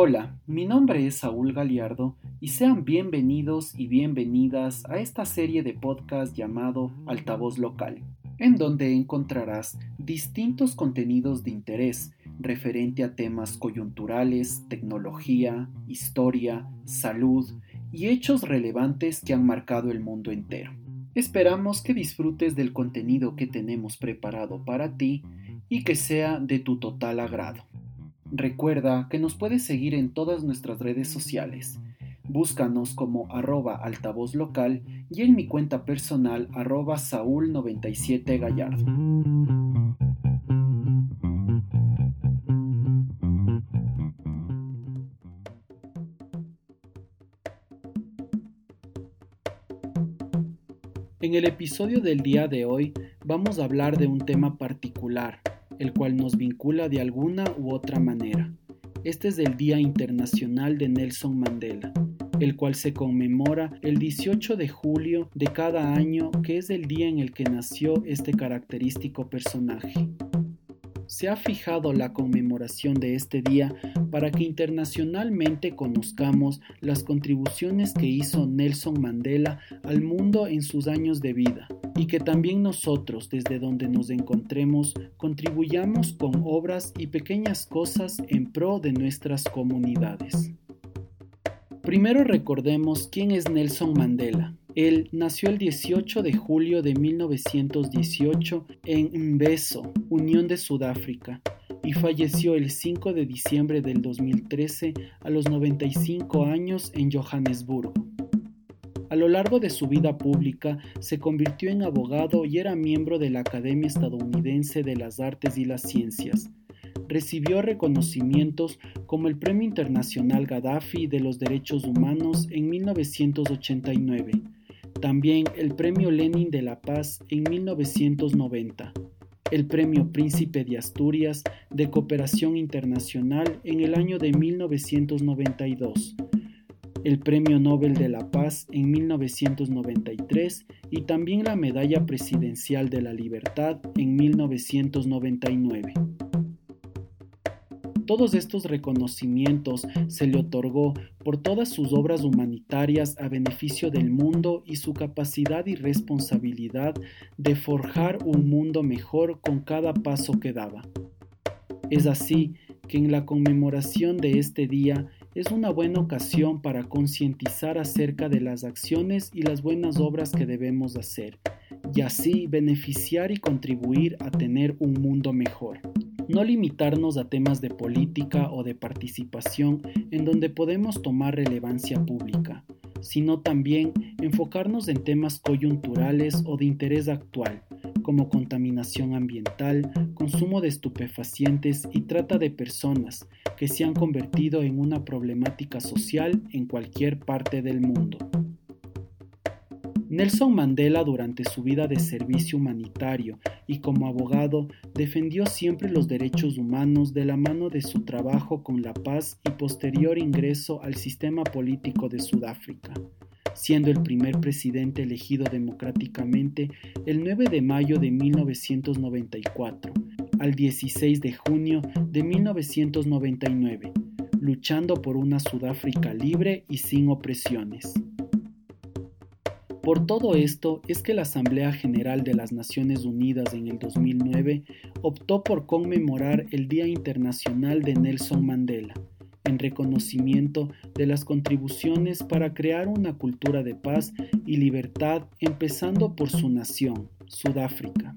Hola, mi nombre es Saúl Galiardo y sean bienvenidos y bienvenidas a esta serie de podcast llamado Altavoz Local, en donde encontrarás distintos contenidos de interés referente a temas coyunturales, tecnología, historia, salud y hechos relevantes que han marcado el mundo entero. Esperamos que disfrutes del contenido que tenemos preparado para ti y que sea de tu total agrado. Recuerda que nos puedes seguir en todas nuestras redes sociales. Búscanos como arroba altavoz local y en mi cuenta personal arroba saúl97 En el episodio del día de hoy vamos a hablar de un tema particular el cual nos vincula de alguna u otra manera. Este es el Día Internacional de Nelson Mandela, el cual se conmemora el 18 de julio de cada año, que es el día en el que nació este característico personaje. Se ha fijado la conmemoración de este día para que internacionalmente conozcamos las contribuciones que hizo Nelson Mandela al mundo en sus años de vida y que también nosotros, desde donde nos encontremos, contribuyamos con obras y pequeñas cosas en pro de nuestras comunidades. Primero recordemos quién es Nelson Mandela. Él nació el 18 de julio de 1918 en Mbeso, Unión de Sudáfrica, y falleció el 5 de diciembre del 2013 a los 95 años en Johannesburgo. A lo largo de su vida pública se convirtió en abogado y era miembro de la Academia Estadounidense de las Artes y las Ciencias. Recibió reconocimientos como el Premio Internacional Gaddafi de los Derechos Humanos en 1989, también el Premio Lenin de la Paz en 1990, el Premio Príncipe de Asturias de Cooperación Internacional en el año de 1992, el Premio Nobel de la Paz en 1993 y también la Medalla Presidencial de la Libertad en 1999. Todos estos reconocimientos se le otorgó por todas sus obras humanitarias a beneficio del mundo y su capacidad y responsabilidad de forjar un mundo mejor con cada paso que daba. Es así que en la conmemoración de este día es una buena ocasión para concientizar acerca de las acciones y las buenas obras que debemos hacer, y así beneficiar y contribuir a tener un mundo mejor. No limitarnos a temas de política o de participación en donde podemos tomar relevancia pública, sino también enfocarnos en temas coyunturales o de interés actual, como contaminación ambiental, consumo de estupefacientes y trata de personas, que se han convertido en una problemática social en cualquier parte del mundo. Nelson Mandela durante su vida de servicio humanitario y como abogado defendió siempre los derechos humanos de la mano de su trabajo con la paz y posterior ingreso al sistema político de Sudáfrica siendo el primer presidente elegido democráticamente el 9 de mayo de 1994 al 16 de junio de 1999, luchando por una Sudáfrica libre y sin opresiones. Por todo esto es que la Asamblea General de las Naciones Unidas en el 2009 optó por conmemorar el Día Internacional de Nelson Mandela, en reconocimiento de las contribuciones para crear una cultura de paz y libertad empezando por su nación, Sudáfrica.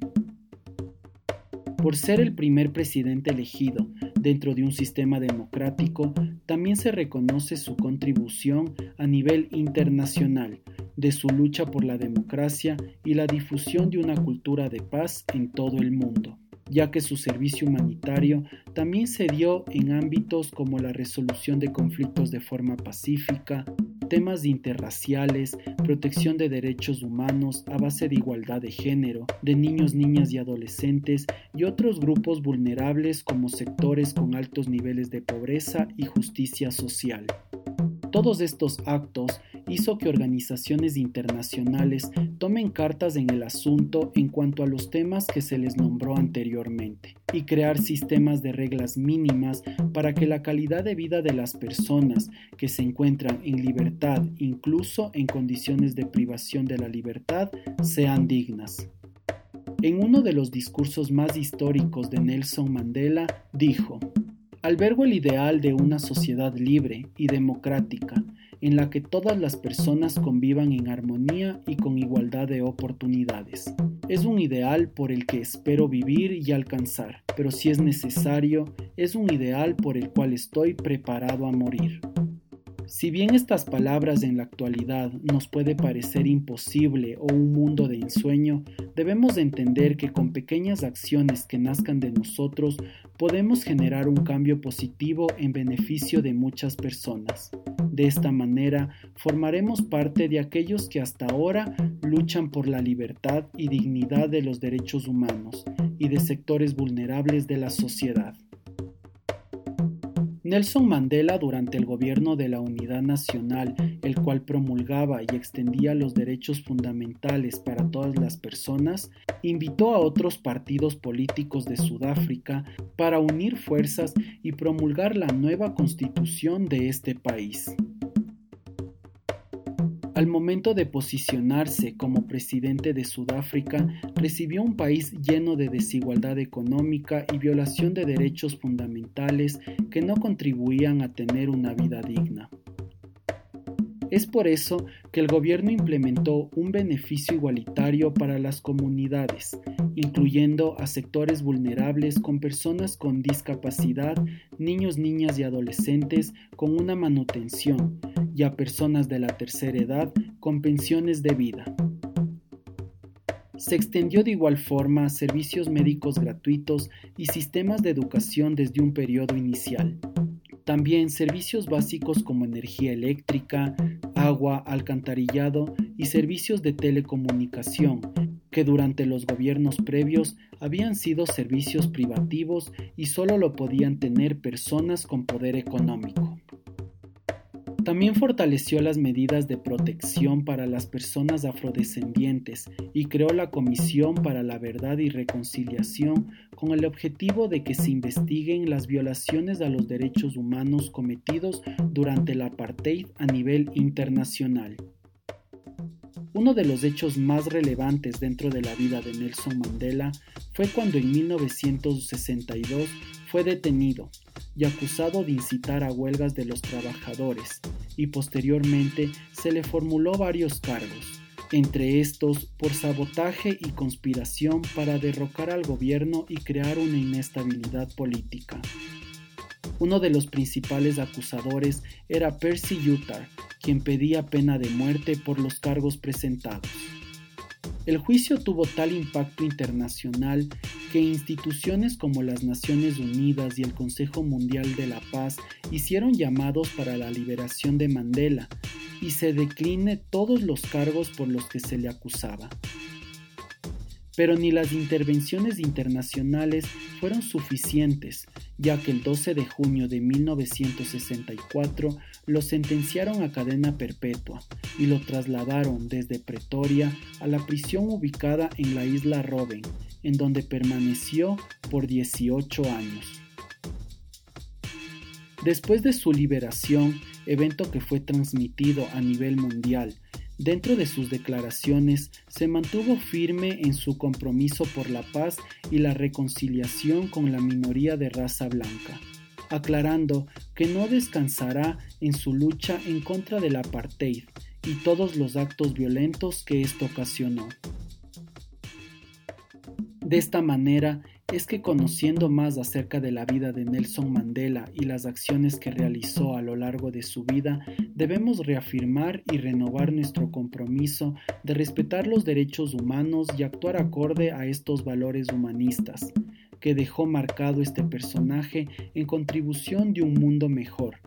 Por ser el primer presidente elegido dentro de un sistema democrático, también se reconoce su contribución a nivel internacional de su lucha por la democracia y la difusión de una cultura de paz en todo el mundo ya que su servicio humanitario también se dio en ámbitos como la resolución de conflictos de forma pacífica, temas interraciales, protección de derechos humanos a base de igualdad de género, de niños, niñas y adolescentes y otros grupos vulnerables como sectores con altos niveles de pobreza y justicia social. Todos estos actos hizo que organizaciones internacionales tomen cartas en el asunto en cuanto a los temas que se les nombró anteriormente y crear sistemas de reglas mínimas para que la calidad de vida de las personas que se encuentran en libertad, incluso en condiciones de privación de la libertad, sean dignas. En uno de los discursos más históricos de Nelson Mandela, dijo, Albergo el ideal de una sociedad libre y democrática en la que todas las personas convivan en armonía y con igualdad de oportunidades. Es un ideal por el que espero vivir y alcanzar, pero si es necesario, es un ideal por el cual estoy preparado a morir. Si bien estas palabras en la actualidad nos puede parecer imposible o un mundo de ensueño, debemos entender que con pequeñas acciones que nazcan de nosotros podemos generar un cambio positivo en beneficio de muchas personas. De esta manera, formaremos parte de aquellos que hasta ahora luchan por la libertad y dignidad de los derechos humanos y de sectores vulnerables de la sociedad. Nelson Mandela, durante el gobierno de la Unidad Nacional, el cual promulgaba y extendía los derechos fundamentales para todas las personas, invitó a otros partidos políticos de Sudáfrica para unir fuerzas y promulgar la nueva constitución de este país. Al momento de posicionarse como presidente de Sudáfrica, recibió un país lleno de desigualdad económica y violación de derechos fundamentales que no contribuían a tener una vida digna. Es por eso que el gobierno implementó un beneficio igualitario para las comunidades, incluyendo a sectores vulnerables con personas con discapacidad, niños, niñas y adolescentes con una manutención, y a personas de la tercera edad con pensiones de vida. Se extendió de igual forma servicios médicos gratuitos y sistemas de educación desde un periodo inicial. También servicios básicos como energía eléctrica, agua, alcantarillado y servicios de telecomunicación, que durante los gobiernos previos habían sido servicios privativos y solo lo podían tener personas con poder económico. También fortaleció las medidas de protección para las personas afrodescendientes y creó la Comisión para la Verdad y Reconciliación con el objetivo de que se investiguen las violaciones a los derechos humanos cometidos durante el apartheid a nivel internacional. Uno de los hechos más relevantes dentro de la vida de Nelson Mandela fue cuando en 1962 fue detenido y acusado de incitar a huelgas de los trabajadores, y posteriormente se le formuló varios cargos, entre estos por sabotaje y conspiración para derrocar al gobierno y crear una inestabilidad política. Uno de los principales acusadores era Percy Utah, quien pedía pena de muerte por los cargos presentados. El juicio tuvo tal impacto internacional que instituciones como las Naciones Unidas y el Consejo Mundial de la Paz hicieron llamados para la liberación de Mandela y se decline todos los cargos por los que se le acusaba. Pero ni las intervenciones internacionales fueron suficientes, ya que el 12 de junio de 1964 lo sentenciaron a cadena perpetua y lo trasladaron desde Pretoria a la prisión ubicada en la isla Robben, en donde permaneció por 18 años. Después de su liberación, evento que fue transmitido a nivel mundial Dentro de sus declaraciones se mantuvo firme en su compromiso por la paz y la reconciliación con la minoría de raza blanca, aclarando que no descansará en su lucha en contra del apartheid y todos los actos violentos que esto ocasionó. De esta manera, es que conociendo más acerca de la vida de Nelson Mandela y las acciones que realizó a lo largo de su vida, debemos reafirmar y renovar nuestro compromiso de respetar los derechos humanos y actuar acorde a estos valores humanistas, que dejó marcado este personaje en contribución de un mundo mejor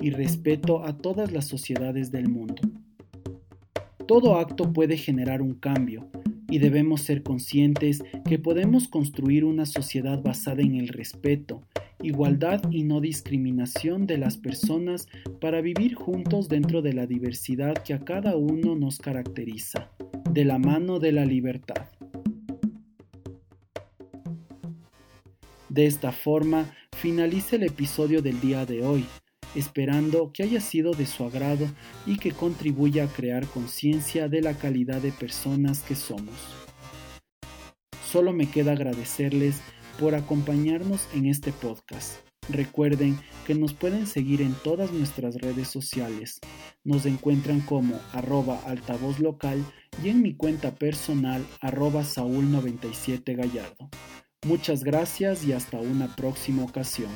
y respeto a todas las sociedades del mundo. Todo acto puede generar un cambio, y debemos ser conscientes que podemos construir una sociedad basada en el respeto igualdad y no discriminación de las personas para vivir juntos dentro de la diversidad que a cada uno nos caracteriza, de la mano de la libertad. De esta forma, finaliza el episodio del día de hoy, esperando que haya sido de su agrado y que contribuya a crear conciencia de la calidad de personas que somos. Solo me queda agradecerles por acompañarnos en este podcast. Recuerden que nos pueden seguir en todas nuestras redes sociales. Nos encuentran como arroba altavoz local y en mi cuenta personal arroba saúl97gallardo. Muchas gracias y hasta una próxima ocasión.